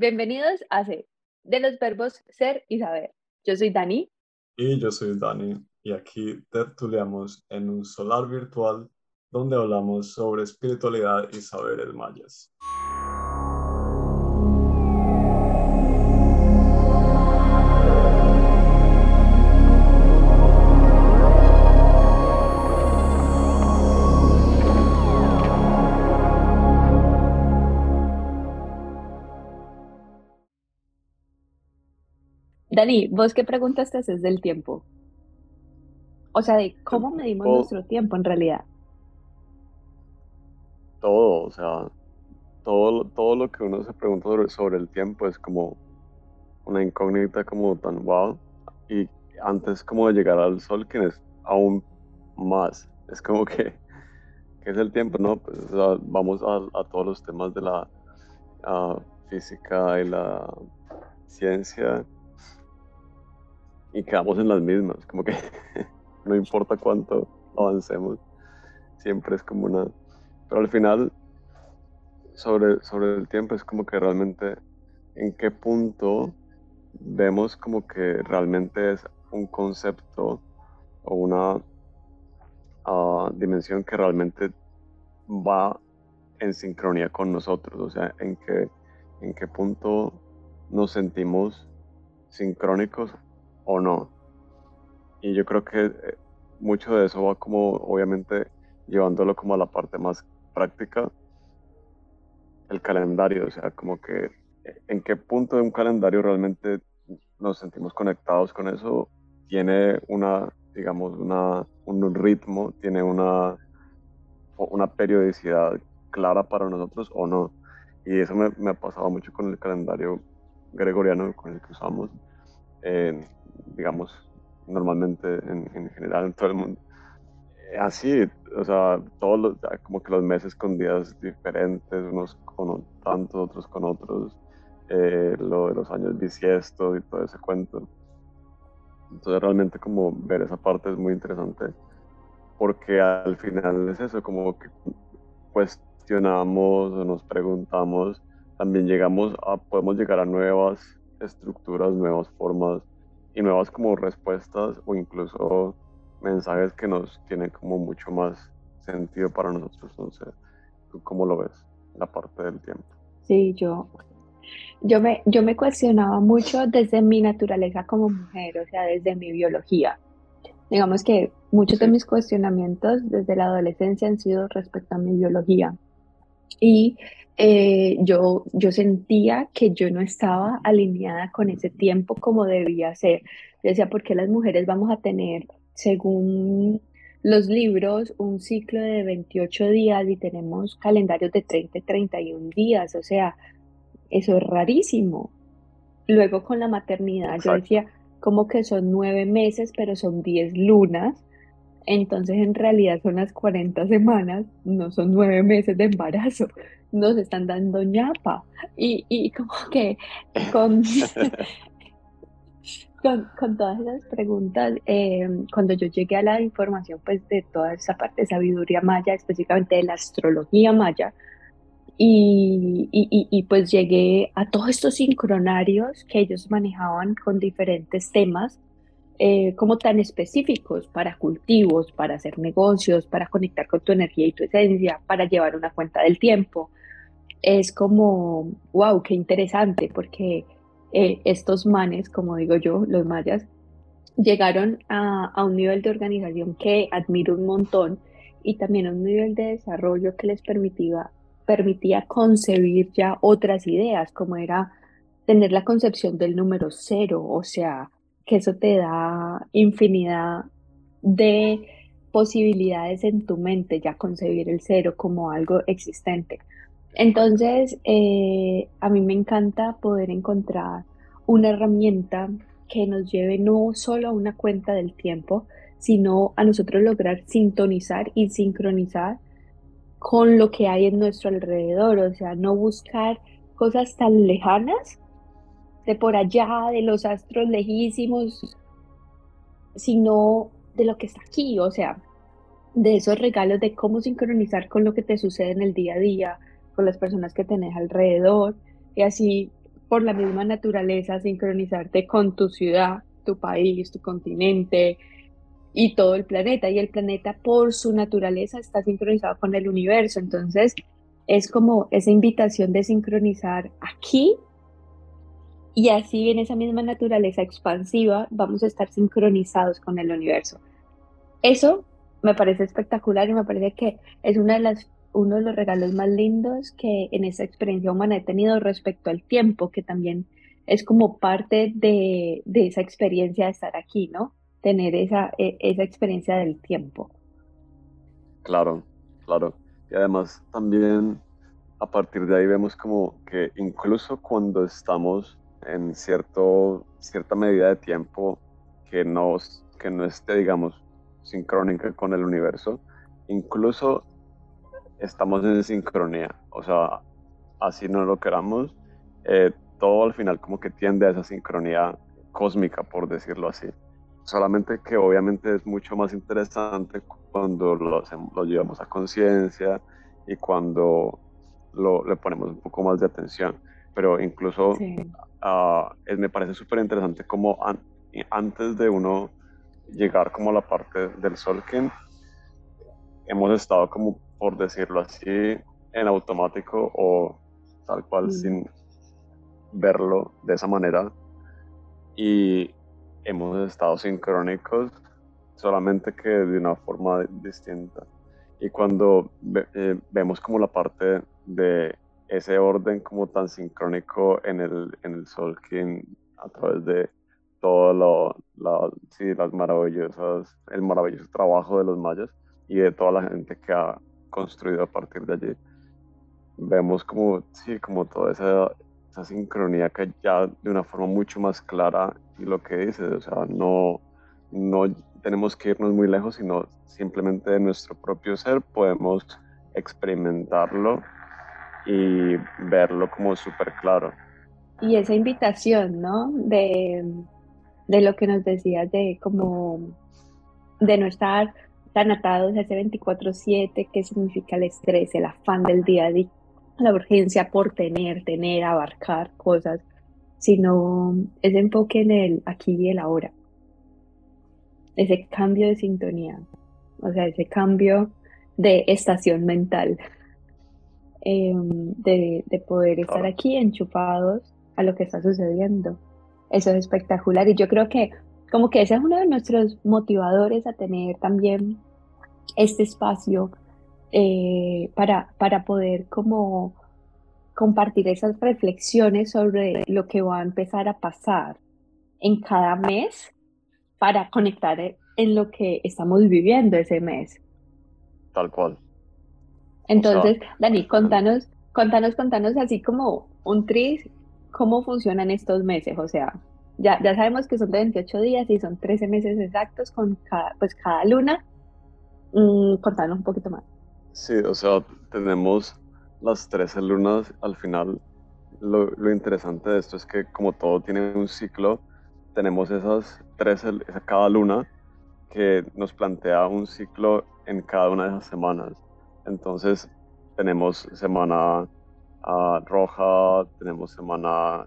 Bienvenidos a C, de los verbos ser y saber. Yo soy Dani. Y yo soy Dani, y aquí tertuliamos en un solar virtual donde hablamos sobre espiritualidad y saberes mayas. Dani, ¿vos qué preguntas te haces del tiempo? O sea, de cómo medimos nuestro tiempo en realidad. Todo, o sea, todo, todo lo que uno se pregunta sobre, el tiempo es como una incógnita como tan wow. Y antes como de llegar al sol, que es aún más. Es como que, ¿qué es el tiempo? No, pues vamos a, todos los temas de la física y la ciencia y quedamos en las mismas, como que no importa cuánto avancemos, siempre es como una... Pero al final, sobre, sobre el tiempo, es como que realmente en qué punto vemos como que realmente es un concepto o una ah, dimensión que realmente va en sincronía con nosotros, o sea, en qué, en qué punto nos sentimos sincrónicos o no. Y yo creo que eh, mucho de eso va como, obviamente, llevándolo como a la parte más práctica, el calendario, o sea, como que eh, en qué punto de un calendario realmente nos sentimos conectados con eso, tiene una, digamos, una, un ritmo, tiene una, una periodicidad clara para nosotros o no. Y eso me, me ha pasado mucho con el calendario gregoriano con el que usamos digamos, normalmente en, general en todo el mundo. Eh, así, o sea, todos los, como que los meses con días diferentes, unos con tantos, otros con otros, eh, lo de los años bisiestos y todo ese cuento. Entonces realmente como ver esa parte es muy interesante porque al final es eso, como que cuestionamos o nos preguntamos, también llegamos a, podemos llegar a nuevas estructuras, nuevas formas y nuevas como respuestas o incluso mensajes que nos tienen como mucho más sentido para nosotros. No sé, ¿tú cómo lo ves? La parte del tiempo. Sí, yo, yo, me, yo me cuestionaba mucho desde mi naturaleza como mujer, o sea, desde mi biología. Digamos que muchos de mis cuestionamientos desde la adolescencia han sido respecto a mi biología. Y eh, yo, yo sentía que yo no estaba alineada con ese tiempo como debía ser. Yo decía, ¿por qué las mujeres vamos a tener, según los libros, un ciclo de 28 días y tenemos calendarios de 30 y 31 días? O sea, eso es rarísimo. Luego con la maternidad, yo decía, como que son nueve meses, pero son 10 lunas. Entonces, en realidad son las 40 semanas, no son nueve meses de embarazo nos están dando ñapa. Y, y como que con, con, todas esas preguntas, em, cuando yo llegué a la información pues de toda esa parte de sabiduría maya, específicamente de la astrología maya, y, y, y, pues llegué a todos estos sincronarios que ellos manejaban con diferentes temas, eh, como tan específicos para cultivos, para hacer negocios, para conectar con tu energía y tu esencia, para llevar una cuenta del tiempo, es como, wow, qué interesante, porque eh, estos manes, como digo yo, los mayas, llegaron a, a, un nivel de organización que admiro un montón y también a un nivel de desarrollo que les permitía, permitía concebir ya otras ideas, como era tener la concepción del número cero, o sea, que eso te da infinidad de posibilidades en tu mente, ya concebir el cero como algo existente. Entonces, eh, a mí me encanta poder encontrar una herramienta que nos lleve no solo a una cuenta del tiempo, sino a nosotros lograr sintonizar y sincronizar con lo que hay en nuestro alrededor, o sea, no buscar cosas tan lejanas por allá, de los astros lejísimos, sino de lo que está aquí, o sea, de esos regalos de cómo sincronizar con lo que te sucede en el día a día, con las personas que tenés alrededor y así por la misma naturaleza, sincronizarte con tu ciudad, tu país, tu continente y todo el planeta. Y el planeta por su naturaleza está sincronizado con el universo. Entonces es como esa invitación de sincronizar aquí y así en esa misma naturaleza expansiva vamos a estar sincronizados con el universo. Eso me parece espectacular y me parece que es una de las uno de los regalos más lindos que en esa experiencia humana he tenido respecto al tiempo, que también es como parte de, esa experiencia de estar aquí, ¿no? Tener esa, e, esa experiencia del tiempo. Claro, claro. Y además también a partir de ahí vemos como que incluso cuando estamos en cierto, cierta medida de tiempo que no, que no esté, digamos, sincrónica con el universo, incluso estamos en sincronía, o sea, así no lo queramos, eh, todo al final como que tiende a esa sincronía cósmica, por decirlo así. Solamente que obviamente es mucho más interesante cuando lo, lo llevamos a conciencia y cuando lo, le ponemos un poco más de atención. Pero incluso ah, me parece súper interesante como antes de uno llegar como a la parte del Solkin, hemos estado como por decirlo así, en automático o tal cual sin verlo de esa manera. Y hemos estado sincrónicos, solamente que de una forma distinta. Y cuando eh, vemos como la parte de ese orden como tan sincrónico en el, en el Solkin a través de todo lo, sí, las maravillosas, el maravilloso trabajo de los mayas y de toda la gente que ha construido a partir de allí. Vemos como, sí, como toda esa, esa sincronía que ya de una forma mucho más clara y lo que dices, o sea, no, no tenemos que irnos muy lejos, sino simplemente de nuestro propio ser podemos experimentarlo y verlo como súper claro. Y esa invitación, ¿no? De, de lo que nos decías, de como de no estar tan atados a ese 24/7 que significa el estrés, el afán del día a día, la urgencia por tener, tener, abarcar cosas, sino ese enfoque en el aquí y el ahora, ese cambio de sintonía, o sea, ese cambio de estación mental, em, de, de, poder estar aquí enchufados a lo que está sucediendo. Eso es espectacular y yo creo que como que ese es uno de nuestros motivadores a tener también este espacio eh, para, para poder como compartir esas reflexiones sobre lo que va a empezar a pasar en cada mes para conectar en lo que estamos viviendo ese mes. Tal cual. Entonces, Dani, contanos, contanos, contanos así como un tris, cómo funcionan estos meses, o sea, ya, ya sabemos que son de 28 días y son 13 meses exactos con cada, pues cada luna. Mm, contanos un poquito más. Sí, o sea, tenemos las 13 lunas al final. Lo, lo, interesante de esto es que como todo tiene un ciclo, tenemos esas 13, cada luna que nos plantea un ciclo en cada una de esas semanas. Entonces tenemos semana uh, roja, tenemos semana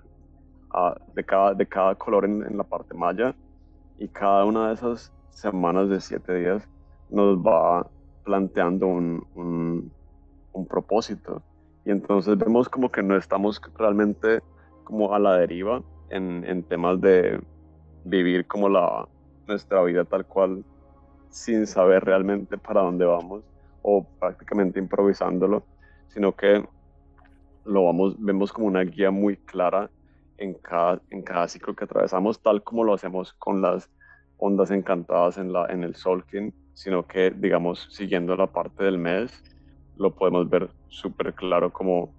de, cada, de cada color en, la parte maya y cada una de esas semanas de siete días nos va planteando un, un, propósito. Y entonces vemos como que no estamos realmente como a la deriva en, en temas de vivir como la, nuestra vida tal cual sin saber realmente para dónde vamos o prácticamente improvisándolo, sino que lo vemos como una guía muy clara en cada, en cada ciclo que atravesamos, tal como lo hacemos con las ondas encantadas en, la, en el Solkin, sino que, digamos, siguiendo la parte del mes, lo podemos ver súper claro como,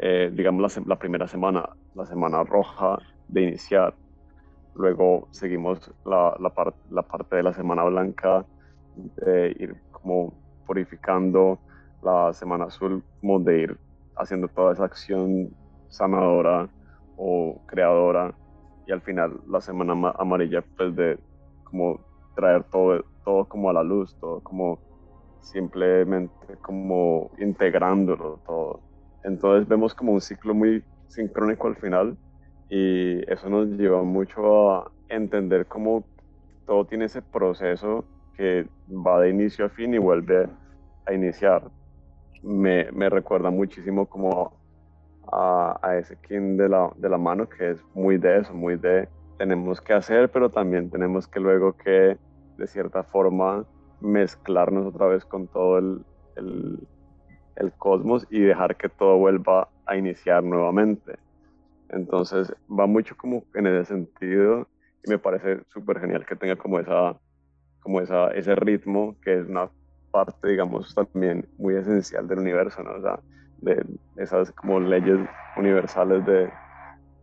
eh, digamos, la, primera semana, la semana roja de iniciar, luego seguimos la, la, la parte de la semana blanca, de ir como purificando, la semana azul, como de ir haciendo toda esa acción sanadora o creadora y al final la semana amarilla pues de como traer todo, todo como a la luz, todo como simplemente como integrándolo todo. Entonces vemos como un ciclo muy sincrónico al final y eso nos lleva mucho a entender cómo todo tiene ese proceso que va de inicio a fin y vuelve a iniciar. Me, me recuerda muchísimo como a, a, ese king de la, de la mano que es muy de eso, muy de tenemos que hacer, pero también tenemos que luego que de cierta forma mezclarnos otra vez con todo el, el, el cosmos y dejar que todo vuelva a iniciar nuevamente. Entonces va mucho como en ese sentido y me parece súper genial que tenga como esa como esa, ese ritmo que es una parte, digamos, también muy esencial del universo, ¿no? O sea, de esas como leyes universales de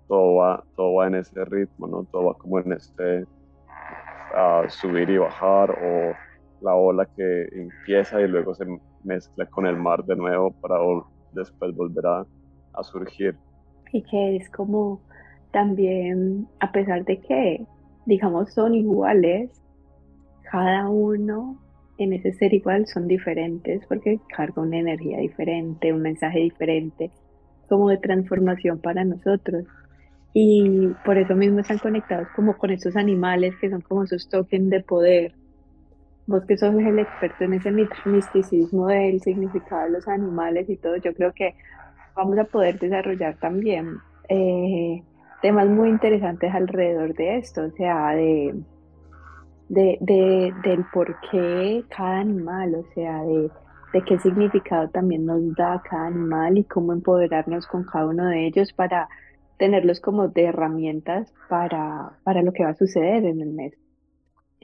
todo va, todo va en ese ritmo, ¿no? Todo va como en este subir y bajar o la ola que empieza y luego se mezcla con el mar de nuevo para después volver a, a surgir. Y que es como también, a pesar de que, digamos, son iguales, cada uno en ese ser igual son diferentes porque carga una energía diferente, un mensaje diferente, como de transformación para nosotros. Y por eso mismo están conectados como con esos animales que son como esos tokens de poder. Vos que sos el experto en ese misticismo del significado de los animales y todo, yo creo que vamos a poder desarrollar también eh, temas muy interesantes alrededor de esto, o sea, de de, de, del por qué cada animal, o sea, de, de qué significado también nos da cada animal y cómo empoderarnos con cada uno de ellos para tenerlos como de herramientas para, para lo que va a suceder en el mes.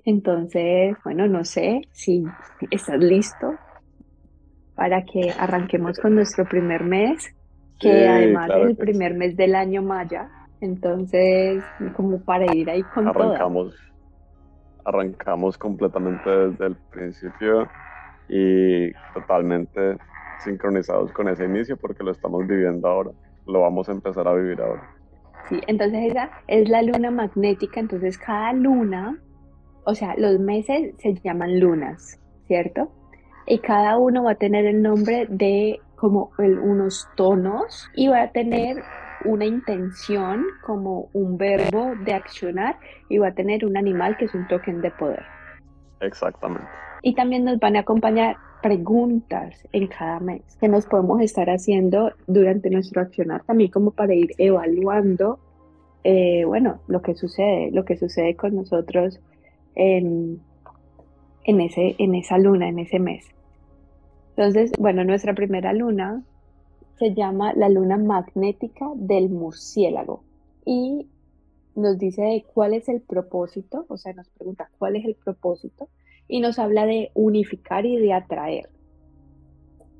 Entonces, bueno, no sé si estás listo para que arranquemos con nuestro primer mes, que además es el primer mes del año maya. Entonces, como para ir ahí con Arrancamos arrancamos completamente desde el principio y totalmente sincronizados con ese inicio porque lo estamos viviendo ahora, lo vamos a empezar a vivir ahora. Sí, entonces esa es la luna magnética, entonces cada luna, o sea, los meses se llaman lunas, ¿cierto? Y cada uno va a tener el nombre de como unos tonos y va a tener una intención como un verbo de accionar y va a tener un animal que es un token de poder. Exactamente. Y también nos van a acompañar preguntas en cada mes que nos podemos estar haciendo durante nuestro accionar también como para ir evaluando, eh, bueno, lo que sucede, lo que sucede con nosotros en, en, ese, en esa luna, en ese mes. Entonces, bueno, nuestra primera luna se llama La luna magnética del murciélago y nos dice cuál es el propósito, o sea, nos pregunta cuál es el propósito y nos habla de unificar y de atraer.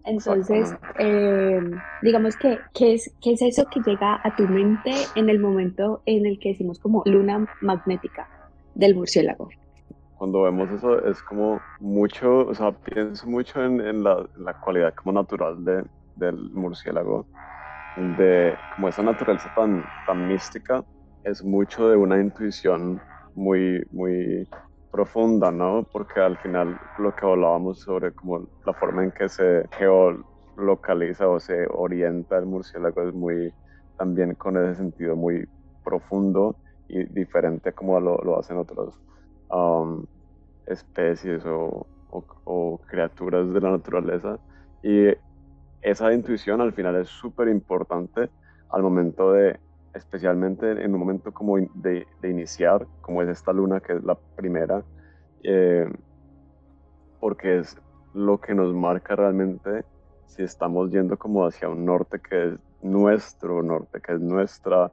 Entonces, eh, digamos que, ¿qué es, ¿qué es eso que llega a tu mente en el momento en el que decimos como luna magnética del murciélago? Cuando vemos eso es como mucho, o sea, pienso mucho en, la, la, cualidad como natural de, del murciélago, de como esa naturaleza tan, tan mística, es mucho de una intuición muy, muy profunda, ¿no? Porque al final lo que hablábamos sobre como la forma en que se geolocaliza o se orienta el murciélago es muy también con ese sentido muy profundo y diferente como lo, lo hacen otras um, especies o, o, o, criaturas de la naturaleza. Y esa intuición al final es súper importante al momento de, especialmente en un momento como de, iniciar, como es esta luna que es la primera, eh, porque es lo que nos marca realmente si estamos yendo como hacia un norte que es nuestro norte, que es nuestra,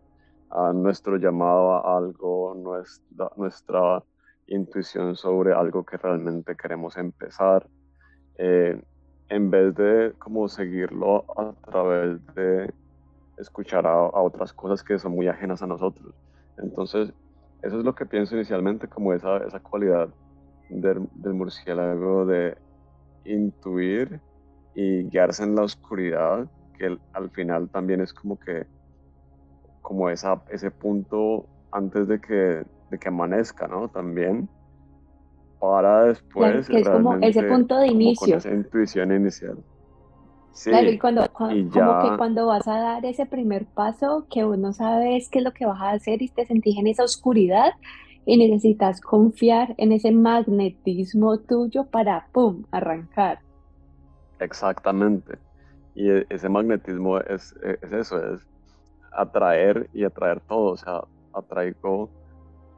nuestro llamado a algo, nuestra, nuestra intuición sobre algo que realmente queremos empezar. Eh, en vez de como seguirlo a través de escuchar a, otras cosas que son muy ajenas a nosotros. Entonces, eso es lo que pienso inicialmente como esa, esa cualidad del, murciélago de intuir y guiarse en la oscuridad, que al final también es como que, como esa, ese punto antes de que, de que amanezca, ¿no? También para después. es como ese punto de inicio. esa intuición inicial. claro, y cuando, como que cuando vas a dar ese primer paso, que uno sabes qué es lo que vas a hacer y te sentís en esa oscuridad y necesitas confiar en ese magnetismo tuyo para, ¡pum!, arrancar. Exactamente. Y e, ese magnetismo es, e, es eso, es atraer y atraer todo. O sea, atraigo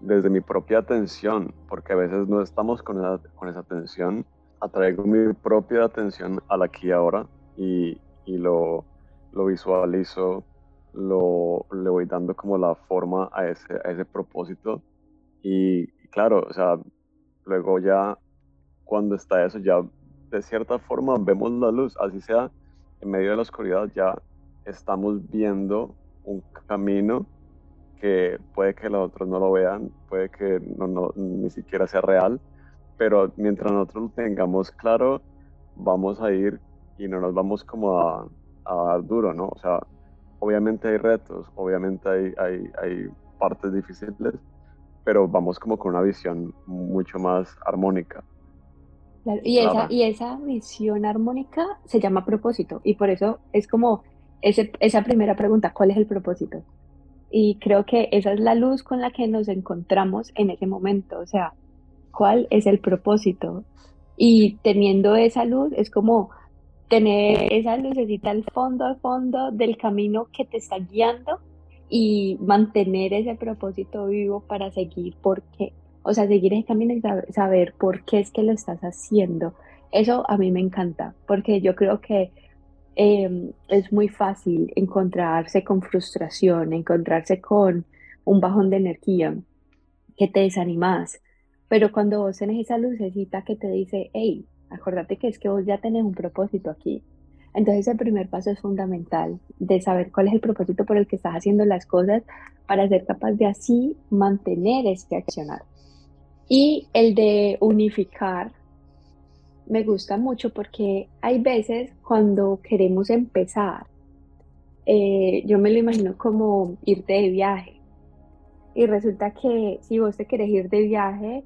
desde mi propia atención, porque a veces no estamos con esa, con esa atención, atraigo mi propia atención al aquí y ahora y, y lo, lo, visualizo, lo, le voy dando como la forma a ese, a ese propósito. Y, claro, o sea, luego ya cuando está eso, ya de cierta forma vemos la luz, así sea en medio de la oscuridad, ya estamos viendo un camino que puede que los otros no lo vean, puede que no, no, ni siquiera sea real, pero mientras nosotros lo tengamos claro, vamos a ir y no nos vamos como a, a dar duro, ¿no? O sea, obviamente hay retos, obviamente hay, hay, hay partes difíciles, pero vamos como con una visión mucho más armónica. y, esa, y esa visión armónica se llama propósito, y por eso es como ese, esa primera pregunta, ¿cuál es el propósito? Y creo que esa es la luz con la que nos encontramos en ese momento, o sea, ¿cuál es el propósito? Y teniendo esa luz es como tener esa lucecita al fondo, al fondo del camino que te está guiando y mantener ese propósito vivo para seguir por qué. O sea, seguir ese camino y saber por qué es que lo estás haciendo. Eso a mí me encanta, porque yo creo que Em, es muy fácil encontrarse con frustración, encontrarse con un bajón de energía, que te desanimas. Pero cuando vos tenés esa lucecita que te dice, hey, acuérdate que es que vos ya tenés un propósito aquí. Entonces el primer paso es fundamental, de saber cuál es el propósito por el que estás haciendo las cosas para ser capaz de así mantener este accionar. Y el de unificar me gusta mucho porque hay veces cuando queremos empezar, eh, yo me lo imagino como irte de viaje. Y resulta que si vos te querés ir de viaje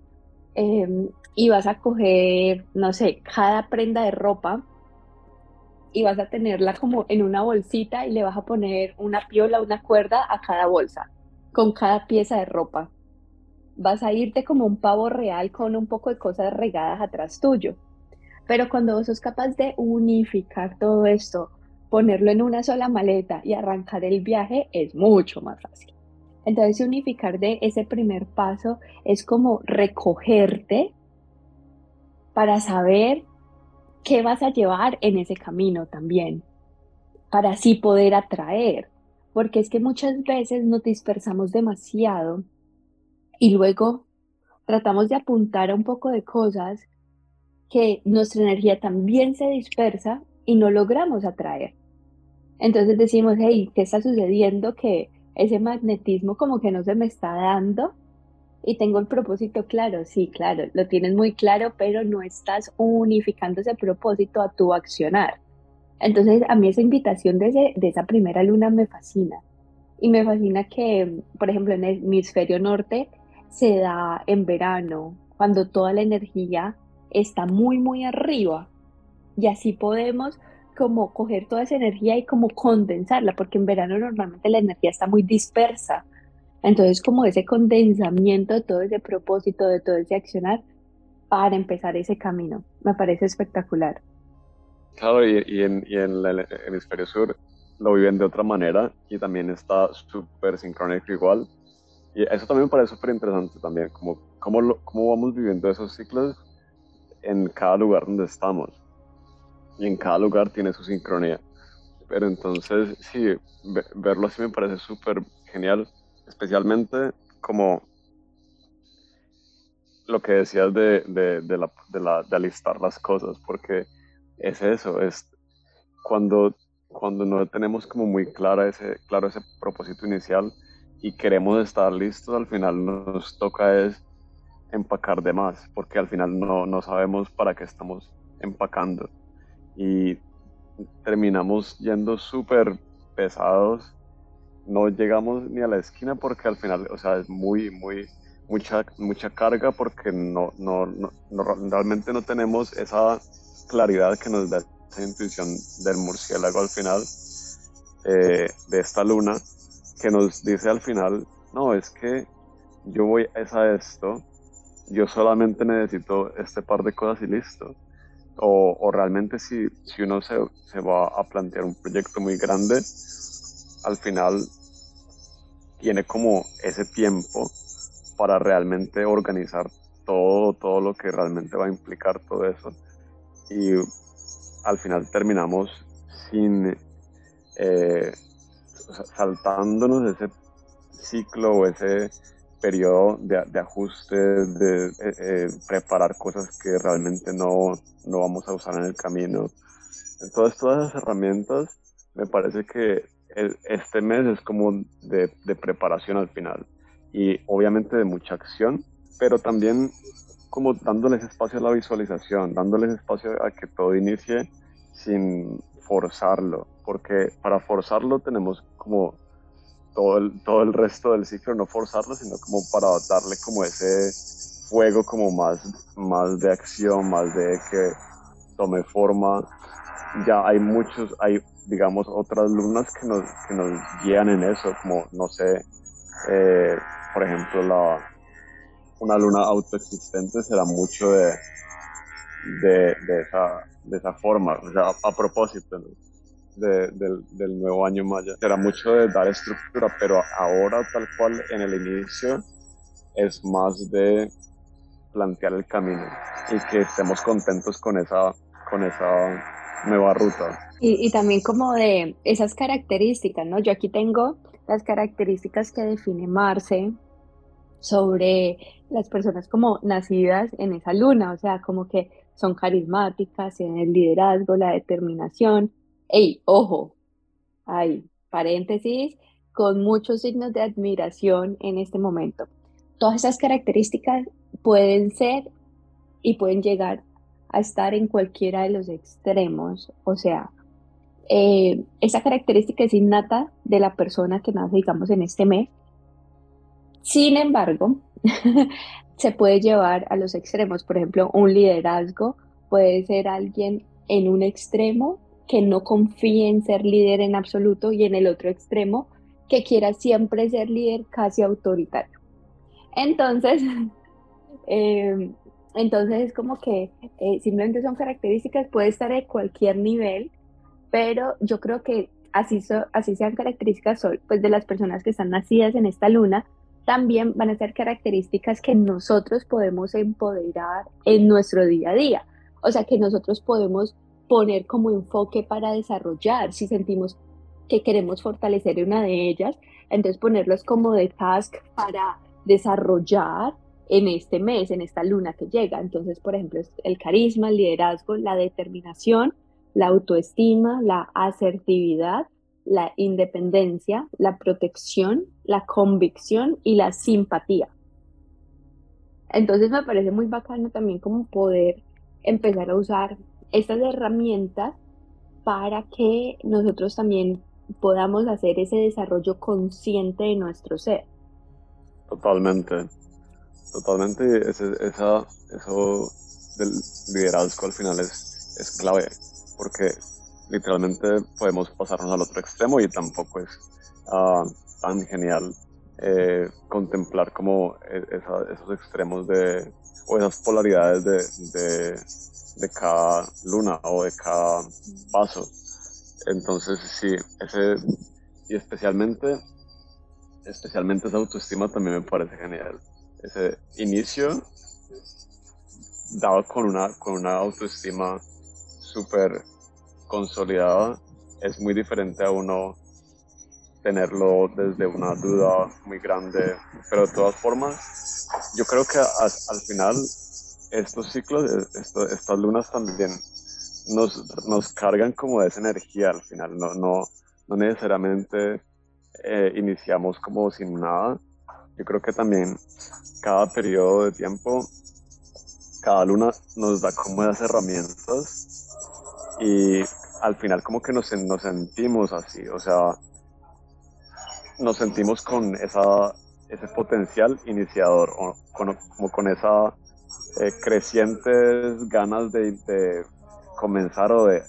em, y vas a coger, no sé, cada prenda de ropa y vas a tenerla como en una bolsita y le vas a poner una piola, una cuerda a cada bolsa, con cada pieza de ropa. Vas a irte como un pavo real con un poco de cosas regadas atrás tuyo. Pero cuando vos sos capaz de unificar todo esto, ponerlo en una sola maleta y arrancar el viaje, es mucho más fácil. Entonces, unificar de ese primer paso es como recogerte para saber qué vas a llevar en ese camino también, para así poder atraer. Porque es que muchas veces nos dispersamos demasiado y luego tratamos de apuntar a un poco de cosas que nuestra energía también se dispersa y no logramos atraer. Entonces decimos, hey, ¿qué está sucediendo? Que ese magnetismo como que no se me está dando y tengo el propósito claro. Sí, claro, lo tienes muy claro, pero no estás unificando ese propósito a tu accionar. Entonces a mí esa invitación de, de esa primera luna me fascina. Y me fascina que, por ejemplo, en el hemisferio norte se da en verano, cuando toda la energía está muy, muy arriba. Y así podemos como coger toda esa energía y como condensarla, porque en verano normalmente la energía está muy dispersa. Entonces, como ese condensamiento de todo ese propósito, de todo ese accionar, para empezar ese camino. Me parece espectacular. Claro, y, en, el hemisferio sur lo viven de otra manera y también está súper sincrónico igual. Y eso también me parece súper interesante también, como cómo, cómo vamos viviendo esos ciclos en cada lugar donde estamos. Y en cada lugar tiene su sincronía. Pero entonces, sí, verlo así me parece súper genial, especialmente como lo que decías de, de, de, la, de, la, de alistar las cosas, porque es eso, es cuando, cuando no tenemos como muy clara ese, claro ese propósito inicial y queremos estar listos, al final nos toca es empacar de más, porque al final no, no sabemos para qué estamos empacando. Y terminamos yendo súper pesados, no llegamos ni a la esquina porque al final, o sea, es muy, muy, mucha, mucha carga porque no, no, no, realmente no tenemos esa claridad que nos da esa intuición del murciélago al final, eh, de esta luna, que nos dice al final, no, es que yo voy a esto, yo solamente necesito este par de cosas y listo. O, realmente si, si uno se, se, va a plantear un proyecto muy grande, al final tiene como ese tiempo para realmente organizar todo, todo lo que realmente va a implicar todo eso. Y al final terminamos sin eh, saltándonos ese ciclo o ese periodo de, ajuste, de eh, eh, preparar cosas que realmente no, no, vamos a usar en el camino. Entonces, todas esas herramientas, me parece que este mes es como de, de, preparación al final y obviamente de mucha acción, pero también como dándoles espacio a la visualización, dándoles espacio a que todo inicie sin forzarlo, porque para forzarlo tenemos como todo el, todo el resto del ciclo, no forzarlo, sino como para darle como ese fuego como más, más de acción, más de que tome forma. Ya hay muchos, hay digamos otras lunas que nos, que nos guían en eso, como no sé, eh, por ejemplo la, una luna autoexistente será mucho de, de, esa, de esa forma, o sea, a, propósito del, del, nuevo año maya. Será mucho de dar estructura, pero ahora tal cual en el inicio es más de plantear el camino y que estemos contentos con esa, con esa nueva ruta. Y, y también como de esas características, ¿no? Yo aquí tengo las características que define Marce sobre las personas como nacidas en esa luna, o sea, como que son carismáticas, en el liderazgo, la determinación. Ey, ojo, hay paréntesis, con muchos signos de admiración en este momento. Todas esas características pueden ser y pueden llegar a estar en cualquiera de los extremos, o sea, eh, esa característica es innata de la persona que nace, digamos, en este mes. Sin embargo, se puede llevar a los extremos. Por ejemplo, un liderazgo puede ser alguien en un extremo que no confíe en ser líder en absoluto y en el otro extremo que quiera siempre ser líder casi autoritario. Entonces, eh, entonces es como que eh, simplemente son características, puede estar de cualquier nivel, pero yo creo que así, así sean características pues, de las personas que están nacidas en esta luna, también van a ser características que nosotros podemos empoderar en nuestro día a día. O sea, que nosotros podemos poner como enfoque para desarrollar. Si sentimos que queremos fortalecer una de ellas, entonces ponerlos como de task para desarrollar en este mes, en esta luna que llega. Entonces, por ejemplo, el carisma, el liderazgo, la determinación, la autoestima, la asertividad, la independencia, la protección, la convicción y la simpatía. Entonces me parece muy bacano también como poder empezar a usar estas herramientas para que nosotros también podamos hacer ese desarrollo consciente de nuestro ser. Totalmente, totalmente. Ese, esa, eso del liderazgo al final es, es clave, porque literalmente podemos pasarnos al otro extremo y tampoco es ah, tan genial eh, contemplar como e, esos extremos de, o esas polaridades de, de, cada luna o de cada paso. Entonces, sí, ese, y especialmente, especialmente esa autoestima también me parece genial. Ese inicio dado con una, con una autoestima súper consolidada es muy diferente a uno tenerlo desde una duda muy grande, pero de todas formas, yo creo que al final estos ciclos, estas lunas también nos, nos, cargan como de esa energía al final, no, no, no necesariamente eh, iniciamos como sin nada, yo creo que también cada periodo de tiempo, cada luna nos da como esas herramientas y al final como que nos, nos sentimos así, o sea, nos sentimos con esa, ese potencial iniciador, o como con esa eh, crecientes ganas de, comenzar o de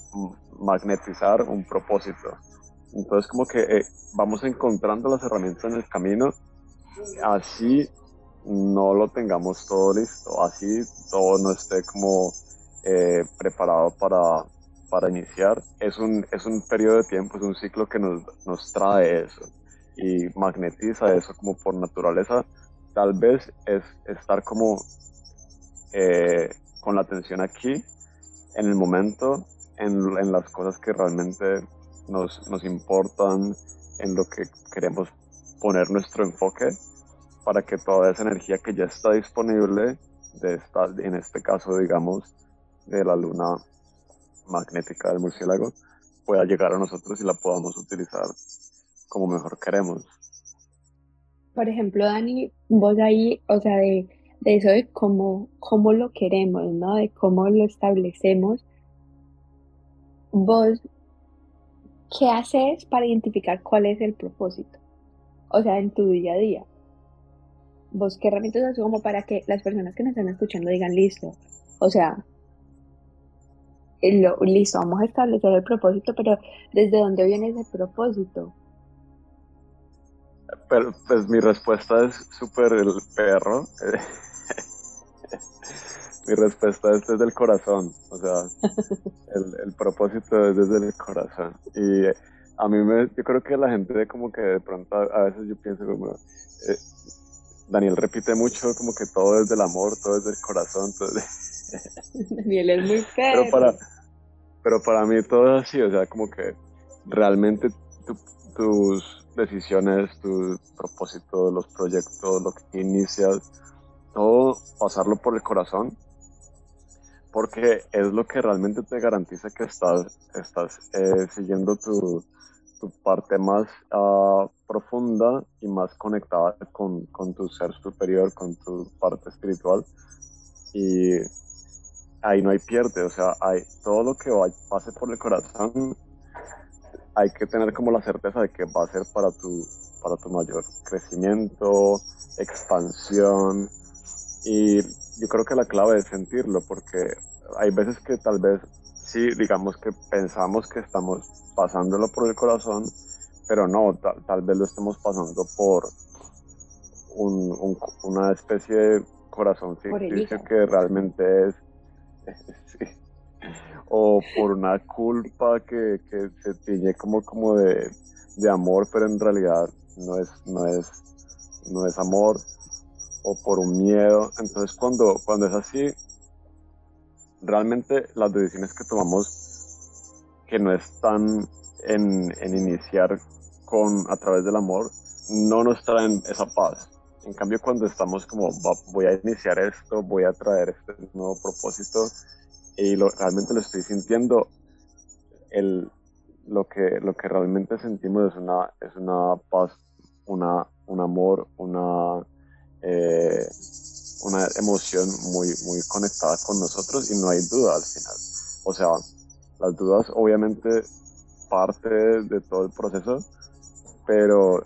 magnetizar un propósito. Entonces como que eh, vamos encontrando las herramientas en el camino, así no lo tengamos todo listo, así todo no esté como eh, preparado para, para iniciar. Es un, es un periodo de tiempo, es un ciclo que nos, nos trae eso y magnetiza eso como por naturaleza. Tal vez es estar como eh, con la atención aquí, en el momento, en, en las cosas que realmente nos, nos importan, en lo que queremos poner nuestro enfoque para que toda esa energía que ya está disponible, de esta, en este caso, digamos, de la luna magnética del murciélago, pueda llegar a nosotros y la podamos utilizar como mejor queremos. Por ejemplo, Dani, vos ahí, o sea, de, de eso de cómo, cómo lo queremos, ¿no? De cómo lo establecemos, vos ¿qué haces para identificar cuál es el propósito? O sea, en tu día a día. ¿Vos qué herramientas haces como para que las personas que nos están escuchando digan, listo? O sea, lo, listo, vamos a establecer el propósito, pero ¿desde dónde viene ese propósito? Pero, pues mi respuesta es súper el perro. mi respuesta es desde el corazón, o sea, el, propósito es desde el corazón. Y a mí me, yo creo que la gente como que de pronto a, veces yo pienso como, eh, Daniel repite mucho como que todo es del amor, todo es del corazón, todo Daniel es muy feo. Pero para, pero para mí todo es así, o sea, como que realmente tus decisiones, tus propósitos, los proyectos, lo que inicias, todo pasarlo por el corazón porque es lo que realmente te garantiza que estás, estás eh, siguiendo tu, tu, parte más uh, profunda y más conectada con, con, tu ser superior, con tu parte espiritual. Y ahí no hay pierde, o sea, hay todo lo que pase por el corazón, hay que tener como la certeza de que va a ser para tu, para tu mayor crecimiento, expansión, y yo creo que la clave es sentirlo, porque hay veces que tal vez sí, digamos que pensamos que estamos pasándolo por el corazón, pero no, tal, vez lo estemos pasando por un, una especie de corazón ficticio que realmente es, o por una culpa que, que se tiñe como, como de, de amor, pero en realidad no es, no es, no es amor o por un miedo. Entonces cuando, cuando es así, realmente las decisiones que tomamos que no están en, en iniciar con a través del amor, no nos traen esa paz. En cambio, cuando estamos como, voy a iniciar esto, voy a traer este nuevo propósito y lo, realmente lo estoy sintiendo, el, lo, que, lo que realmente sentimos es una, es una paz, una, un amor, una, eh, una emoción muy, muy conectada con nosotros y no hay duda al final. O sea, las dudas obviamente parte de todo el proceso, pero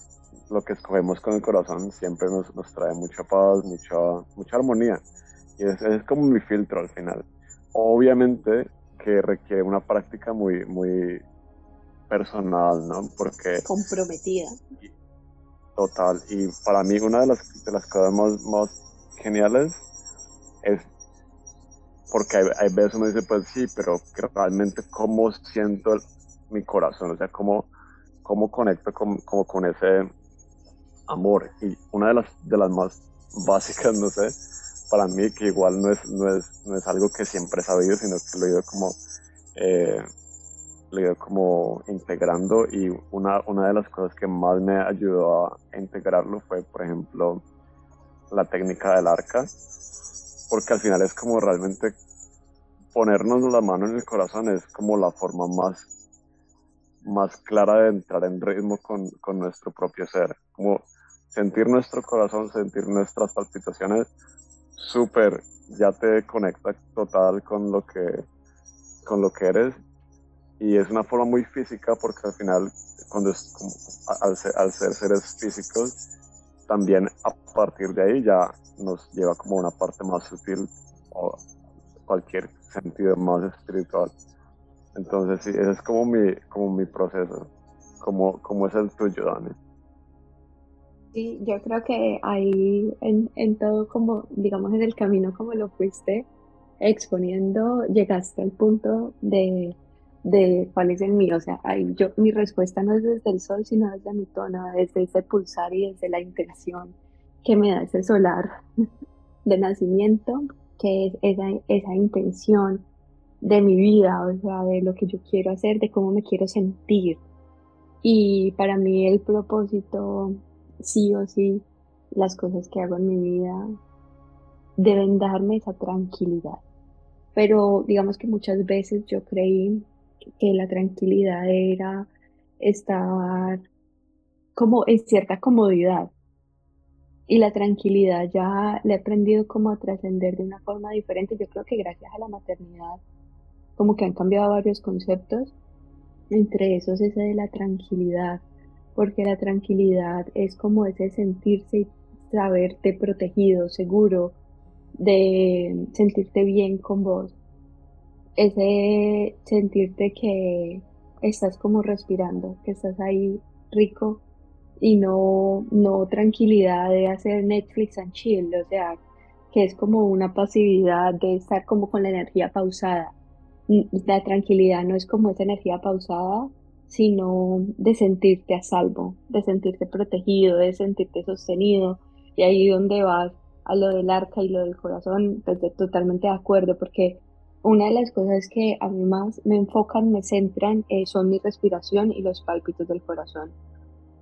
lo que escogemos con el corazón siempre nos, nos trae mucha paz, mucha, mucha armonía. Y ese es como mi filtro al final. Obviamente que requiere una práctica muy, muy personal, ¿no? Porque... Comprometida. Total. Y para mí una de las, de las cosas más, más geniales es porque hay, veces uno dice, pues sí, pero realmente cómo siento mi corazón, o sea, cómo, cómo conecto con, como con ese amor. Y una de las, de las más básicas, no sé, para mí, que igual no es, no es, no es algo que siempre he sabido, sino que lo he ido como, eh, lo he ido como integrando. Y una, una de las cosas que más me ayudó a integrarlo fue, por ejemplo, la técnica del arca, porque al final es como realmente ponernos la mano en el corazón es como la forma más, más clara de entrar en ritmo con, con nuestro propio ser, como sentir nuestro corazón, sentir nuestras palpitaciones, súper, ya te conecta total con lo que, con lo que eres y es una forma muy física porque al final cuando es como, al, al ser seres físicos también a partir de ahí ya nos lleva como una parte más sutil cualquier sentido más espiritual. Entonces, sí, ese es como mi, como mi proceso. como como es el tuyo, Dani? Sí, yo creo que ahí en, en todo como, digamos, en el camino como lo fuiste exponiendo, llegaste al punto de, de cuál es el mío. O sea, ahí yo, mi respuesta no es desde el sol, sino desde mi tono, desde ese pulsar y desde la intención que me da ese solar de nacimiento, que es esa, esa intención de mi vida, o sea, de lo que yo quiero hacer, de cómo me quiero sentir. Y para mí el propósito sí o sí las cosas que hago en mi vida deben darme esa tranquilidad. Pero digamos que muchas veces yo creí que la tranquilidad era estar como en cierta comodidad. Y la tranquilidad ya le he aprendido como a trascender de una forma diferente. Yo creo que gracias a la maternidad como que han cambiado varios conceptos. Entre esos ese de la tranquilidad porque la tranquilidad es como ese sentirse y saberte protegido, seguro, de sentirte bien con vos, ese sentirte que estás como respirando, que estás ahí rico y no, no tranquilidad de hacer Netflix and chill, o sea, que es como una pasividad de estar como con la energía pausada. La tranquilidad no es como esa energía pausada, sino de sentirte a salvo, de sentirte protegido, de sentirte sostenido. Y ahí donde vas a lo del arca y lo del corazón, pues totalmente de acuerdo, porque una de las cosas que a mí más me enfocan, me centran, eh, son mi respiración y los pálpitos del corazón.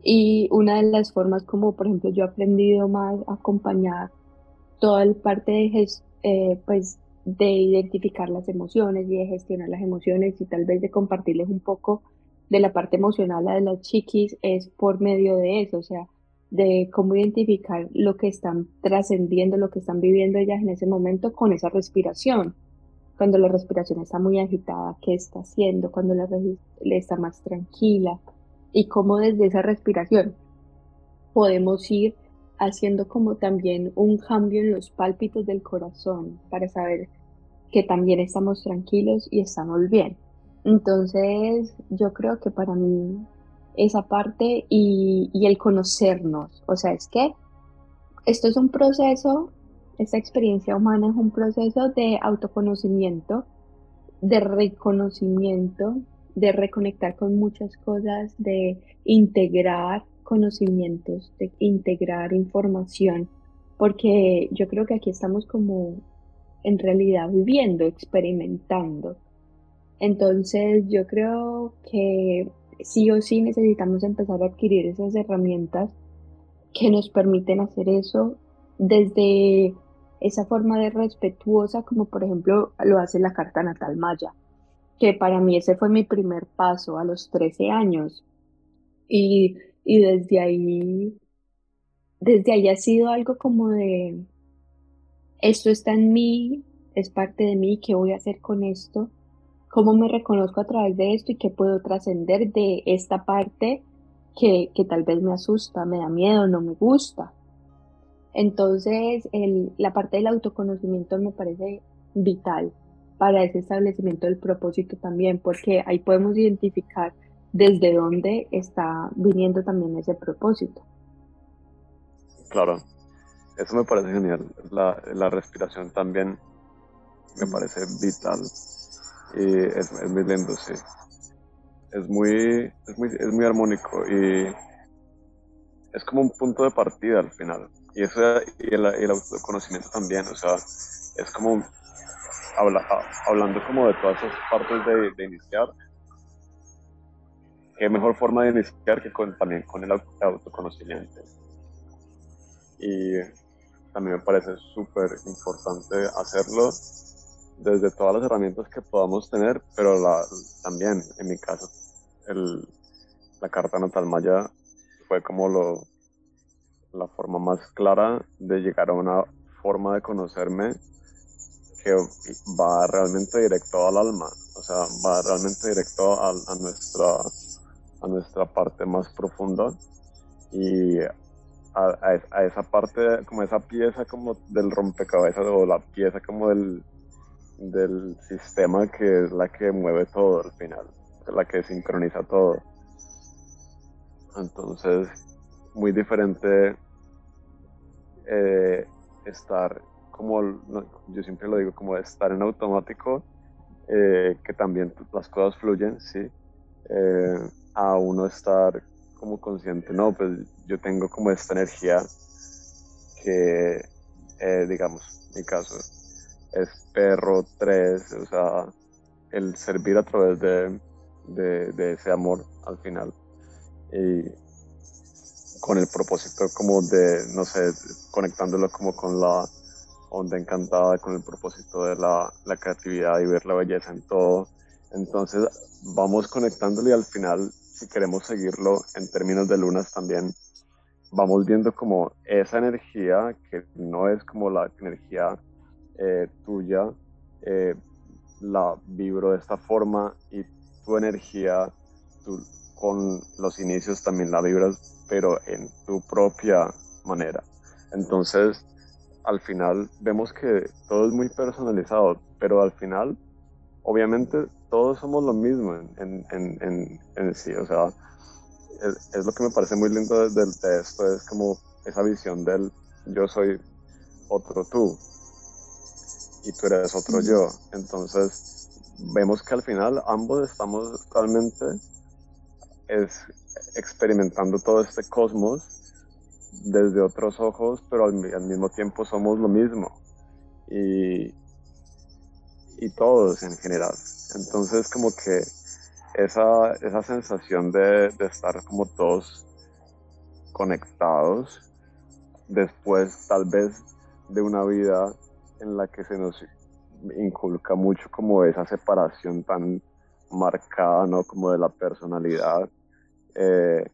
Y una de las formas como, por ejemplo, yo he aprendido más a acompañar toda la parte de, eh, pues, de identificar las emociones y de gestionar las emociones y tal vez de compartirles un poco de la parte emocional a de las chiquis es por medio de eso, o sea, de cómo identificar lo que están trascendiendo, lo que están viviendo ellas en ese momento con esa respiración. Cuando la respiración está muy agitada, ¿qué está haciendo? Cuando la le está más tranquila. Y cómo desde esa respiración podemos ir haciendo como también un cambio en los pálpitos del corazón para saber que también estamos tranquilos y estamos bien. Entonces, yo creo que para mí esa parte y, el conocernos, o sea, es que esto es un proceso, esta experiencia humana es un proceso de autoconocimiento, de reconocimiento, de reconectar con muchas cosas, de integrar conocimientos, de integrar información, porque yo creo que aquí estamos como en realidad viviendo, experimentando. Entonces yo creo que sí o sí necesitamos empezar a adquirir esas herramientas que nos permiten hacer eso desde esa forma de respetuosa como por ejemplo lo hace la carta natal maya, que para mí ese fue mi primer paso a los 13 años y, y desde ahí, desde ahí ha sido algo como de, esto está en mí, es parte de mí, ¿qué voy a hacer con esto? Cómo me reconozco a través de esto y qué puedo trascender de esta parte que, tal vez me asusta, me da miedo, no me gusta. Entonces, la parte del autoconocimiento me parece vital para ese establecimiento del propósito también, porque ahí podemos identificar desde dónde está viniendo también ese propósito. Claro, eso me parece genial. La, la respiración también me parece vital y es, muy lindo, sí. Es muy, es muy, es muy armónico y es como un punto de partida al final. Y eso y el, el autoconocimiento también, o sea, es como habla, hablando como de todas esas partes de, iniciar. Qué mejor forma de iniciar que con, también con el autoconocimiento. Y también me parece súper importante hacerlo desde todas las herramientas que podamos tener, pero la, también, en mi caso, el, la carta natal maya fue como lo, la forma más clara de llegar a una forma de conocerme que va realmente directo al alma, o sea, va realmente directo a, nuestra, a nuestra parte más profunda y a, a, esa parte, como esa pieza como del rompecabezas o la pieza como del, del sistema que es la que mueve todo al final, la que sincroniza todo. Entonces, muy diferente eh, estar como, yo siempre lo digo, como estar en automático, eh, que también las cosas fluyen, sí, eh, a uno estar como consciente, no, pues yo tengo como esta energía que, digamos, mi caso, es perro 3, o sea, el servir a través de, de, ese amor al final. Y con el propósito como de, no sé, conectándolo como con la onda encantada, con el propósito de la, la creatividad y ver la belleza en todo. Entonces vamos conectándolo y al final, si queremos seguirlo en términos de lunas también, vamos viendo como esa energía que no es como la energía eh, tuya, eh, la vibro de esta forma y tu energía con los inicios también la vibras, pero en tu propia manera. Entonces, al final vemos que todo es muy personalizado, pero al final, obviamente, todos somos lo mismo en, sí. O sea, es, lo que me parece muy lindo de, de esto, es como esa visión del yo soy otro tú y tú eres otro yo. Entonces, vemos que al final ambos estamos realmente es, experimentando todo este cosmos desde otros ojos, pero al, mismo tiempo somos lo mismo. Y, y todos en general. Entonces, como que esa, esa sensación de, de estar como todos conectados, después tal vez de una vida en la que se nos inculca mucho como esa separación tan marcada, ¿no? Como de la personalidad, eh,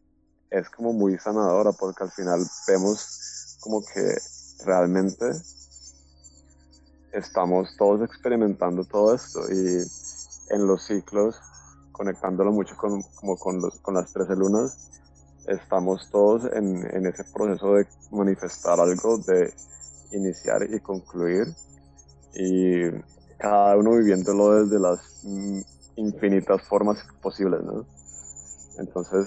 es como muy sanadora porque al final vemos como que realmente estamos todos experimentando todo esto y en los ciclos, conectándolo mucho con, como con, los, con las 13 lunas, estamos todos en, en ese proceso de manifestar algo, de iniciar y concluir y cada uno viviéndolo desde las mm, infinitas formas posibles, ¿no? Entonces,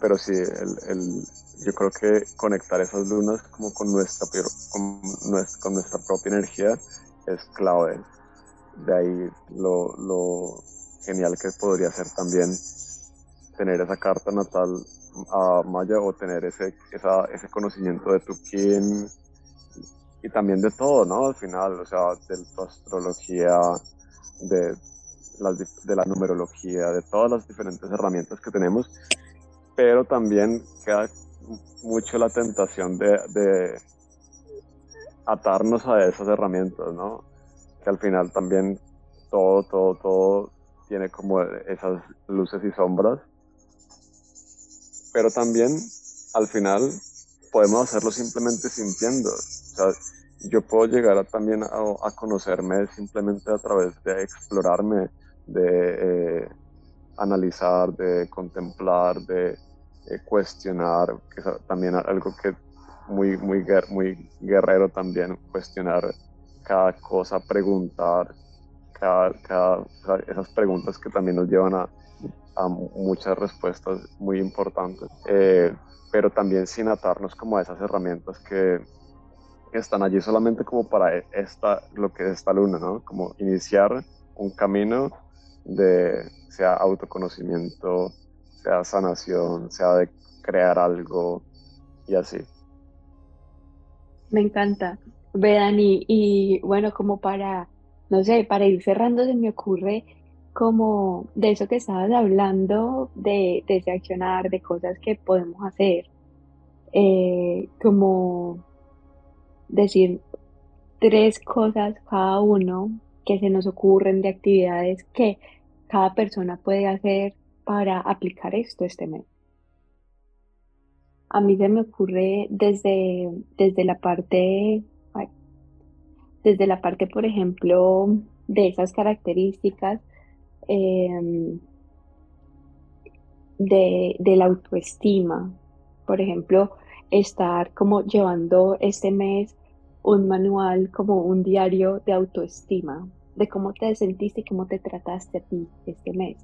pero sí, el, el, yo creo que conectar esas lunas como con nuestra, con nuestra, con nuestra propia energía es clave. De ahí lo, lo genial que podría ser también tener esa carta natal a Maya o tener ese, esa, ese conocimiento de tu quién y también de todo, ¿no? Al final, o sea, de tu astrología, de la, de la numerología, de todas las diferentes herramientas que tenemos, pero también queda mucho la tentación de atarnos a esas herramientas, ¿no? Que al final también todo, todo, todo tiene como esas luces y sombras, pero también al final podemos hacerlo simplemente sintiendo. Sea, yo puedo llegar también a, conocerme simplemente a través de explorarme, de eh, analizar, de contemplar, de eh, cuestionar, que también algo que muy, muy, muy guerrero también, cuestionar cada cosa, preguntar, cada, cada, esas preguntas que también nos llevan a, a muchas respuestas muy importantes, eh, pero también sin atarnos como a esas herramientas que están allí solamente como para esta, lo que es esta luna, ¿no? Como iniciar un camino de, sea autoconocimiento, sea sanación, sea de crear algo y así. Me encanta. Vean, y, y bueno, como para, no sé, para ir cerrando, se me ocurre como de eso que estabas hablando, de, de accionar, de cosas que podemos hacer, eh, como decir tres cosas cada uno que se nos ocurren de actividades que cada persona puede hacer para aplicar esto este mes. A mí se me ocurre desde, desde la parte, desde la parte, por ejemplo, de esas características em, de, de la autoestima. Por ejemplo, estar como llevando este mes un manual como un diario de autoestima, de cómo te sentiste y cómo te trataste a ti este mes,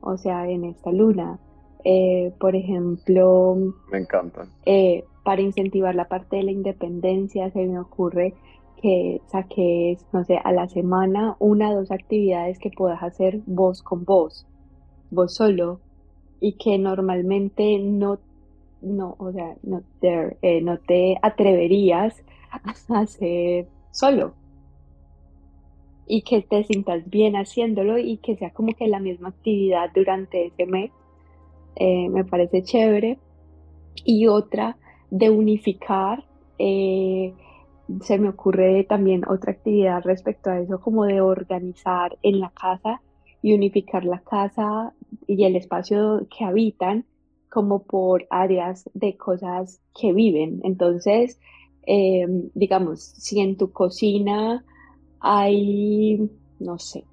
o sea, en esta luna. Eh, por ejemplo, me encanta. Eh, para incentivar la parte de la independencia, se me ocurre que saques, no sé, a la semana una o dos actividades que puedas hacer vos con vos, vos solo, y que normalmente no, no, o sea, no te, eh, no te atreverías a hacer solo. Y que te sientas bien haciéndolo y que sea como que la misma actividad durante ese mes. Eh, me parece chévere. Y otra de unificar. Eh, se me ocurre también otra actividad respecto a eso, como de organizar en la casa y unificar la casa y el espacio que habitan como por áreas de cosas que viven. Entonces, em, digamos, si en tu cocina hay, no sé,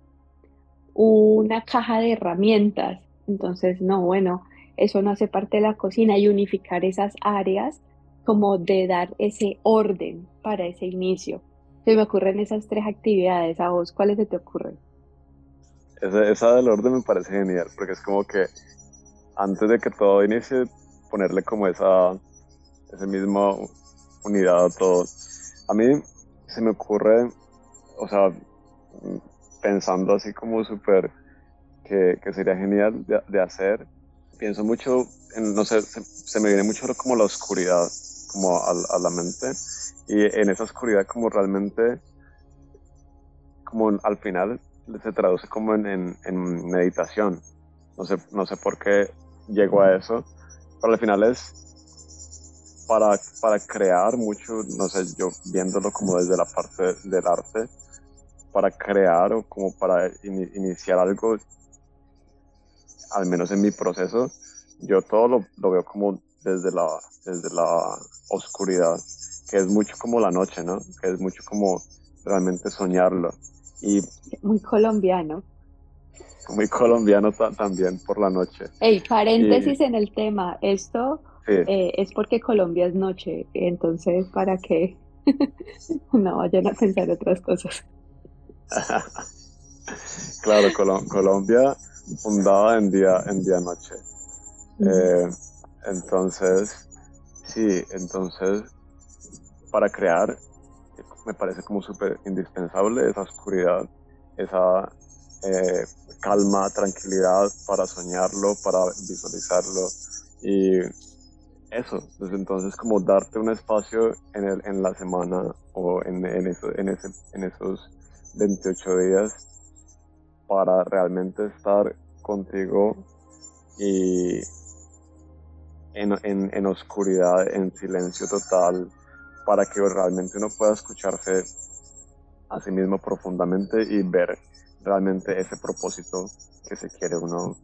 una caja de herramientas, entonces, no, bueno, eso no hace parte de la cocina y unificar esas áreas como de dar ese orden para ese inicio. Se me ocurren esas tres actividades. ¿A vos cuáles se te ocurren? Esa, del orden me parece genial, porque es como que antes de que todo inicie, ponerle como esa, esa misma unidad a todo. A mí se me ocurre, o sea, pensando así como súper, que, que, sería genial de, hacer, pienso mucho, en, no sé, se, se, me viene mucho como la oscuridad como a, la mente y en esa oscuridad como realmente como al final se traduce como en, en, meditación. No sé, no sé por qué llego a eso, pero al final es para, para crear mucho, no sé, yo viéndolo como desde la parte del arte, para crear o como para iniciar algo, al menos en mi proceso, yo todo lo, lo veo como desde la, desde la oscuridad, que es mucho como la noche, ¿no? Que es mucho como realmente soñarlo. Y muy colombiano. Muy colombiano también por la noche. Hey, paréntesis en el tema, esto eh, es porque Colombia es noche, entonces para que no vayan a pensar otras cosas. claro, Colombia fundada en día en día noche. Eh, entonces, sí, entonces, para crear, me parece como súper indispensable esa oscuridad, esa eh, calma, tranquilidad para soñarlo, para visualizarlo. Y eso, pues entonces como darte un espacio en, el, en la semana o en, en, en, ese, en esos 28 días para realmente estar contigo y en, en, oscuridad, en silencio total, para que realmente uno pueda escucharse a sí mismo profundamente y ver realmente ese propósito que se quiere uno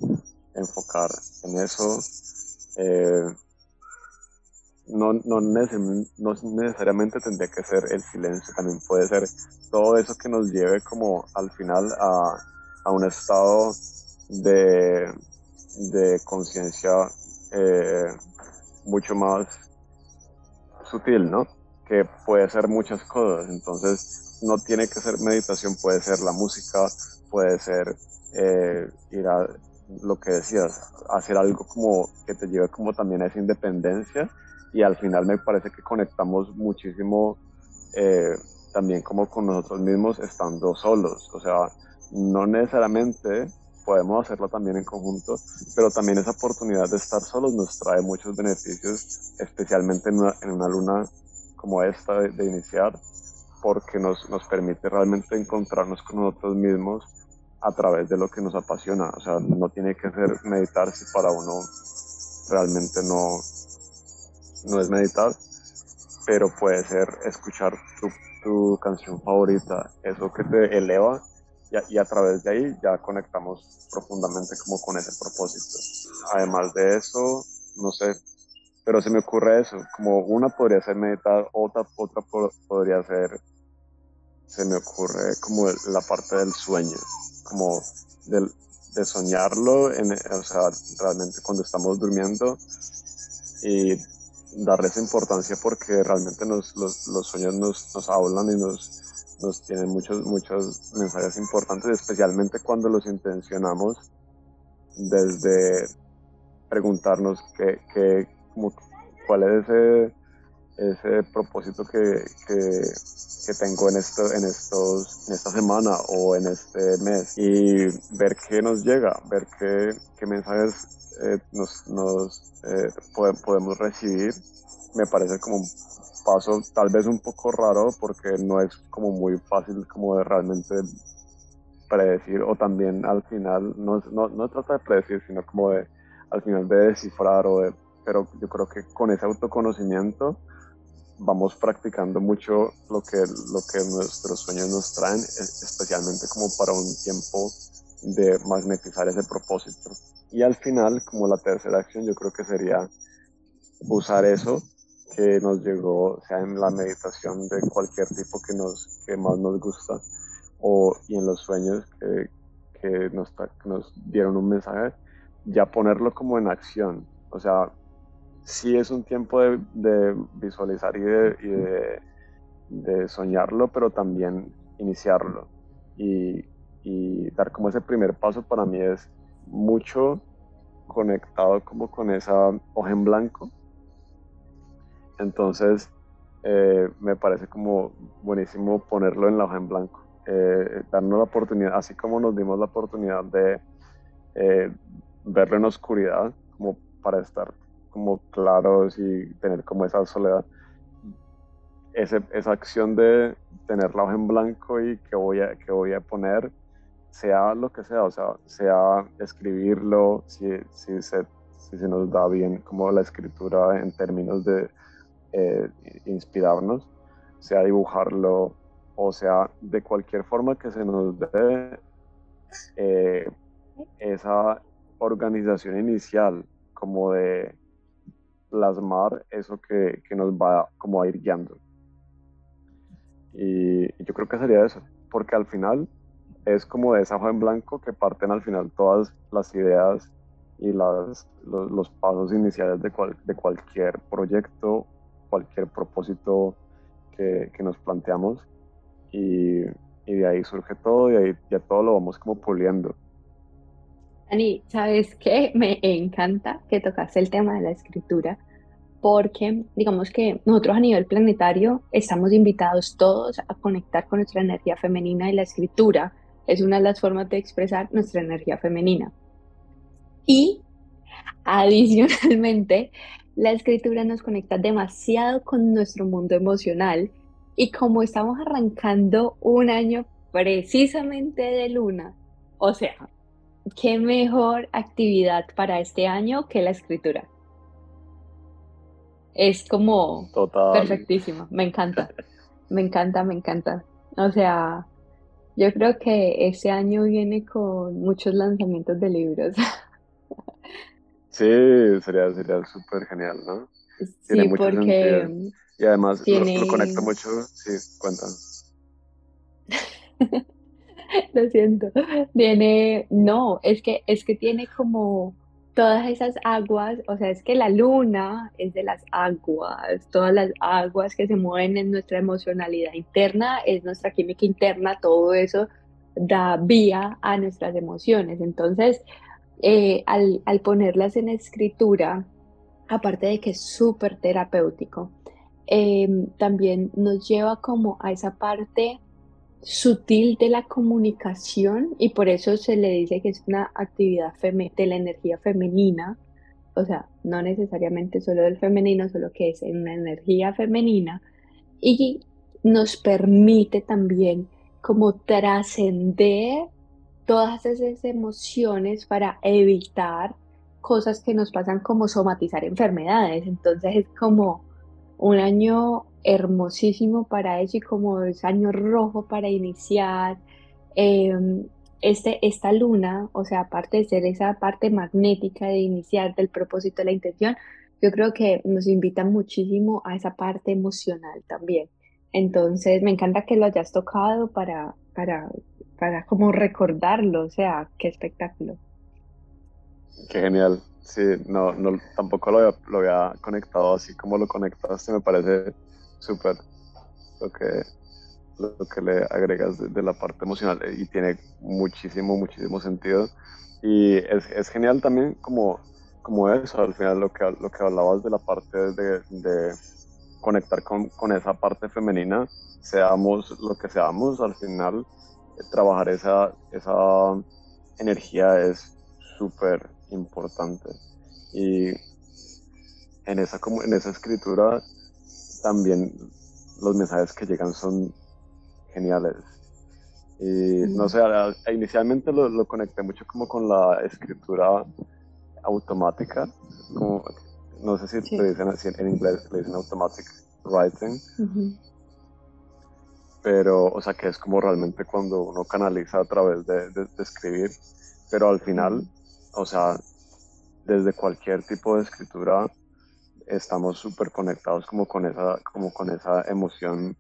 enfocar en eso. Eh, no, no, necesariamente tendría que ser el silencio, también puede ser todo eso que nos lleve como al final a, a un estado de, de conciencia eh, mucho más sutil, ¿no? Que puede ser muchas cosas. Entonces, no tiene que ser meditación, puede ser la música, puede ser eh, ir a lo que decías, hacer algo como que te lleve como también a esa independencia. Y al final me parece que conectamos muchísimo eh, también como con nosotros mismos estando solos, o sea, no necesariamente podemos hacerlo también en conjunto, pero también esa oportunidad de estar solos nos trae muchos beneficios, especialmente en una, luna como esta de, iniciar, porque nos, nos permite realmente encontrarnos con nosotros mismos a través de lo que nos apasiona. O sea, no tiene que ser meditar si para uno realmente no, no es meditar, pero puede ser escuchar tu, tu canción favorita, eso que te eleva y a, través de ahí ya conectamos profundamente como con ese propósito. Además de eso, no sé, pero se me ocurre eso, como una podría ser meditar, otra, otra podría ser, se me ocurre como la parte del sueño, como de soñarlo, en, o sea, realmente cuando estamos durmiendo y darles importancia porque realmente nos, los, los, sueños nos, nos hablan y nos, nos tienen muchos, muchos mensajes importantes, especialmente cuando los intencionamos desde preguntarnos qué, qué, cuál es ese, propósito que, tengo en, esto, en, estos, en esta semana o en este mes. Y ver qué nos llega, ver qué, mensajes eh, nos, nos eh, podemos recibir, me parece como un paso tal vez un poco raro porque no es como muy fácil como de realmente predecir o también al final, no, no, no trata de predecir, sino como de al final de descifrar o de, pero yo creo que con ese autoconocimiento vamos practicando mucho lo que, lo que nuestros sueños nos traen, e, especialmente como para un tiempo de magnetizar ese propósito. Y al final, como la tercera acción, yo creo que sería usar eso que nos llegó, sea en la meditación de cualquier tipo que, nos, que más nos gusta, o y en los sueños que, que nos, nos dieron un mensaje, ya ponerlo como en acción. O sea, sí es un tiempo de, visualizar y, de, soñarlo, pero también iniciarlo. Y, y dar como ese primer paso para mí es mucho conectado como con esa hoja en blanco. Entonces, eh, me parece como buenísimo ponerlo en la hoja en blanco, eh, darnos la oportunidad, así como nos dimos la oportunidad de eh, verlo en oscuridad, como para estar como claros y tener como esa soledad. Ese, esa acción de tener la hoja en blanco y que voy a, que voy a poner sea lo que sea, o sea, sea escribirlo, si, si, se, si se nos da bien como la escritura en términos de eh, inspirarnos, sea dibujarlo, o sea, de cualquier forma que se nos dé eh, esa organización inicial, como de plasmar eso que, que, nos va como a ir guiando. Y yo creo que sería eso, porque al final es como de esa hoja en blanco que parten al final todas las ideas y las, los, pasos iniciales de, de cualquier proyecto, cualquier propósito que, que nos planteamos y, y, de ahí surge todo y ahí ya todo lo vamos como puliendo. Dani, ¿sabes qué? Me encanta que tocaste el tema de la escritura porque digamos que nosotros a nivel planetario estamos invitados todos a conectar con nuestra energía femenina y la escritura es una de las formas de expresar nuestra energía femenina. Y adicionalmente, la escritura nos conecta demasiado con nuestro mundo emocional y como estamos arrancando un año precisamente de luna, o sea, qué mejor actividad para este año que la escritura. Es como perfectísimo, me encanta, me encanta, me encanta. O sea, yo creo que este año viene con muchos lanzamientos de libros. Sí, sería, sería súper genial, ¿no? Sí, porque... Y además lo, conecta mucho, sí, cuenta. lo siento. Tiene, no, es que, es que tiene como todas esas aguas, o sea, es que la luna es de las aguas, todas las aguas que se mueven en nuestra emocionalidad interna, es nuestra química interna, todo eso da vía a nuestras emociones. Entonces, eh, al, ponerlas en escritura, aparte de que es súper terapéutico, em, también nos lleva como a esa parte sutil de la comunicación y por eso se le dice que es una actividad de la energía femenina, o sea, no necesariamente solo del femenino, solo que es una energía femenina y nos permite también como trascender todas esas emociones para evitar cosas que nos pasan como somatizar enfermedades. Entonces es como un año hermosísimo para eso y como es año rojo para iniciar. Em, este, esta luna, o sea, aparte de ser esa parte magnética de iniciar del propósito de la intención, yo creo que nos invita muchísimo a esa parte emocional también. Entonces, me encanta que lo hayas tocado para, para, para como recordarlo, o sea, qué espectáculo. Qué genial. Sí, no, no tampoco lo había, lo conectado así como lo conectaste, me parece súper lo que, lo que le agregas de, la parte emocional y tiene muchísimo, muchísimo sentido. Y es, es, genial también como, como eso, al final lo que, lo que hablabas de la parte de, de conectar con, con, esa parte femenina, seamos lo que seamos, al final eh, trabajar esa, esa energía es súper importante. Y en esa, en esa escritura también los mensajes que llegan son geniales. Y no sé, inicialmente lo, lo, conecté mucho como con la escritura automática, como, no sé si te dicen así en inglés, le dicen automatic writing, pero, o sea, que es como realmente cuando uno canaliza a través de, de, de escribir, pero al final, o sea, desde cualquier tipo de escritura estamos súper conectados como con esa, como con esa emoción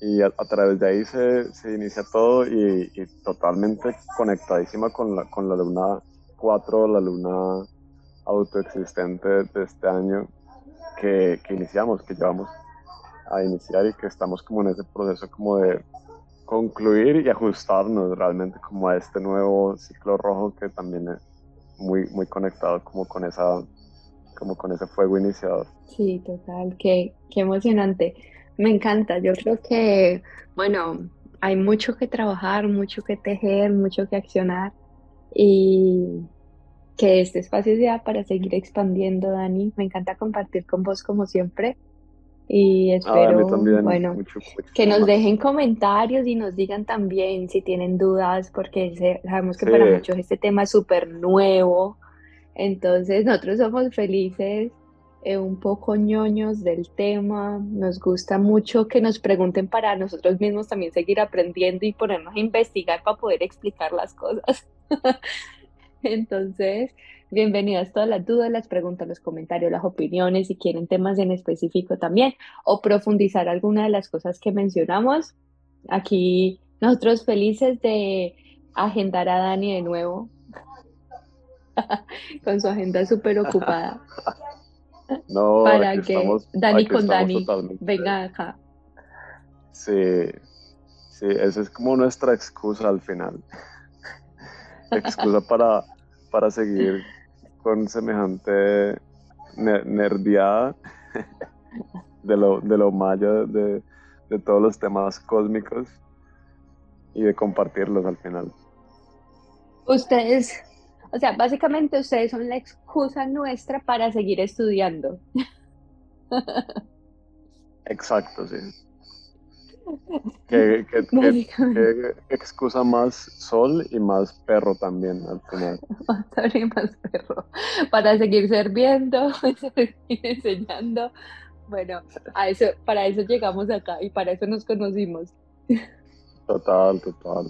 y a, través de ahí se, se inicia todo y, totalmente conectadísima con la, con la luna 4, la luna autoexistente de este año que, que iniciamos, que llevamos a iniciar y que estamos como en ese proceso como de concluir y ajustarnos realmente como a este nuevo ciclo rojo que también es muy, muy conectado como con esa como con ese fuego iniciador. Sí, total, qué, qué emocionante. Me encanta, yo creo que, bueno, hay mucho que trabajar, mucho que tejer, mucho que accionar y que este espacio sea para seguir expandiendo, Dani. Me encanta compartir con vos como siempre y espero, bueno, que nos dejen comentarios y nos digan también si tienen dudas, porque sabemos que para muchos este tema es súper nuevo. Entonces, nosotros somos felices, eh, un poco ñoños del tema. Nos gusta mucho que nos pregunten para nosotros mismos también seguir aprendiendo y ponernos a investigar para poder explicar las cosas. Entonces, Bienvenidas todas las dudas, las preguntas, los comentarios, las opiniones, si quieren temas en específico también o profundizar alguna de las cosas que mencionamos. Aquí nosotros felices de agendar a Dani de nuevo con su agenda súper ocupada. No, para que Dani con Dani venga acá. Sí, sí, esa es como nuestra excusa al final. excusa para, para seguir con semejante nerdiada de lo, de lo maya, de, de todos los temas cósmicos y de compartirlos al final. Ustedes, o sea, básicamente ustedes son la excusa nuestra para seguir estudiando. Exacto, sí. ¿Qué, excusa más sol y más perro también al final? Más sol y más perro. Para seguir sirviendo, seguir enseñando. Bueno, a eso, para eso llegamos acá y para eso nos conocimos. Total, total.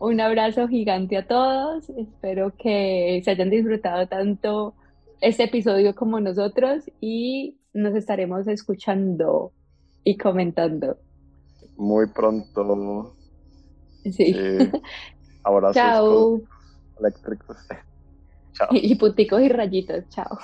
Un abrazo gigante a todos. Espero que se hayan disfrutado tanto este episodio como nosotros y nos estaremos escuchando y comentando muy pronto. Sí. abrazos Chao. eléctricos. Chao. Y puticos y rayitos. Chao.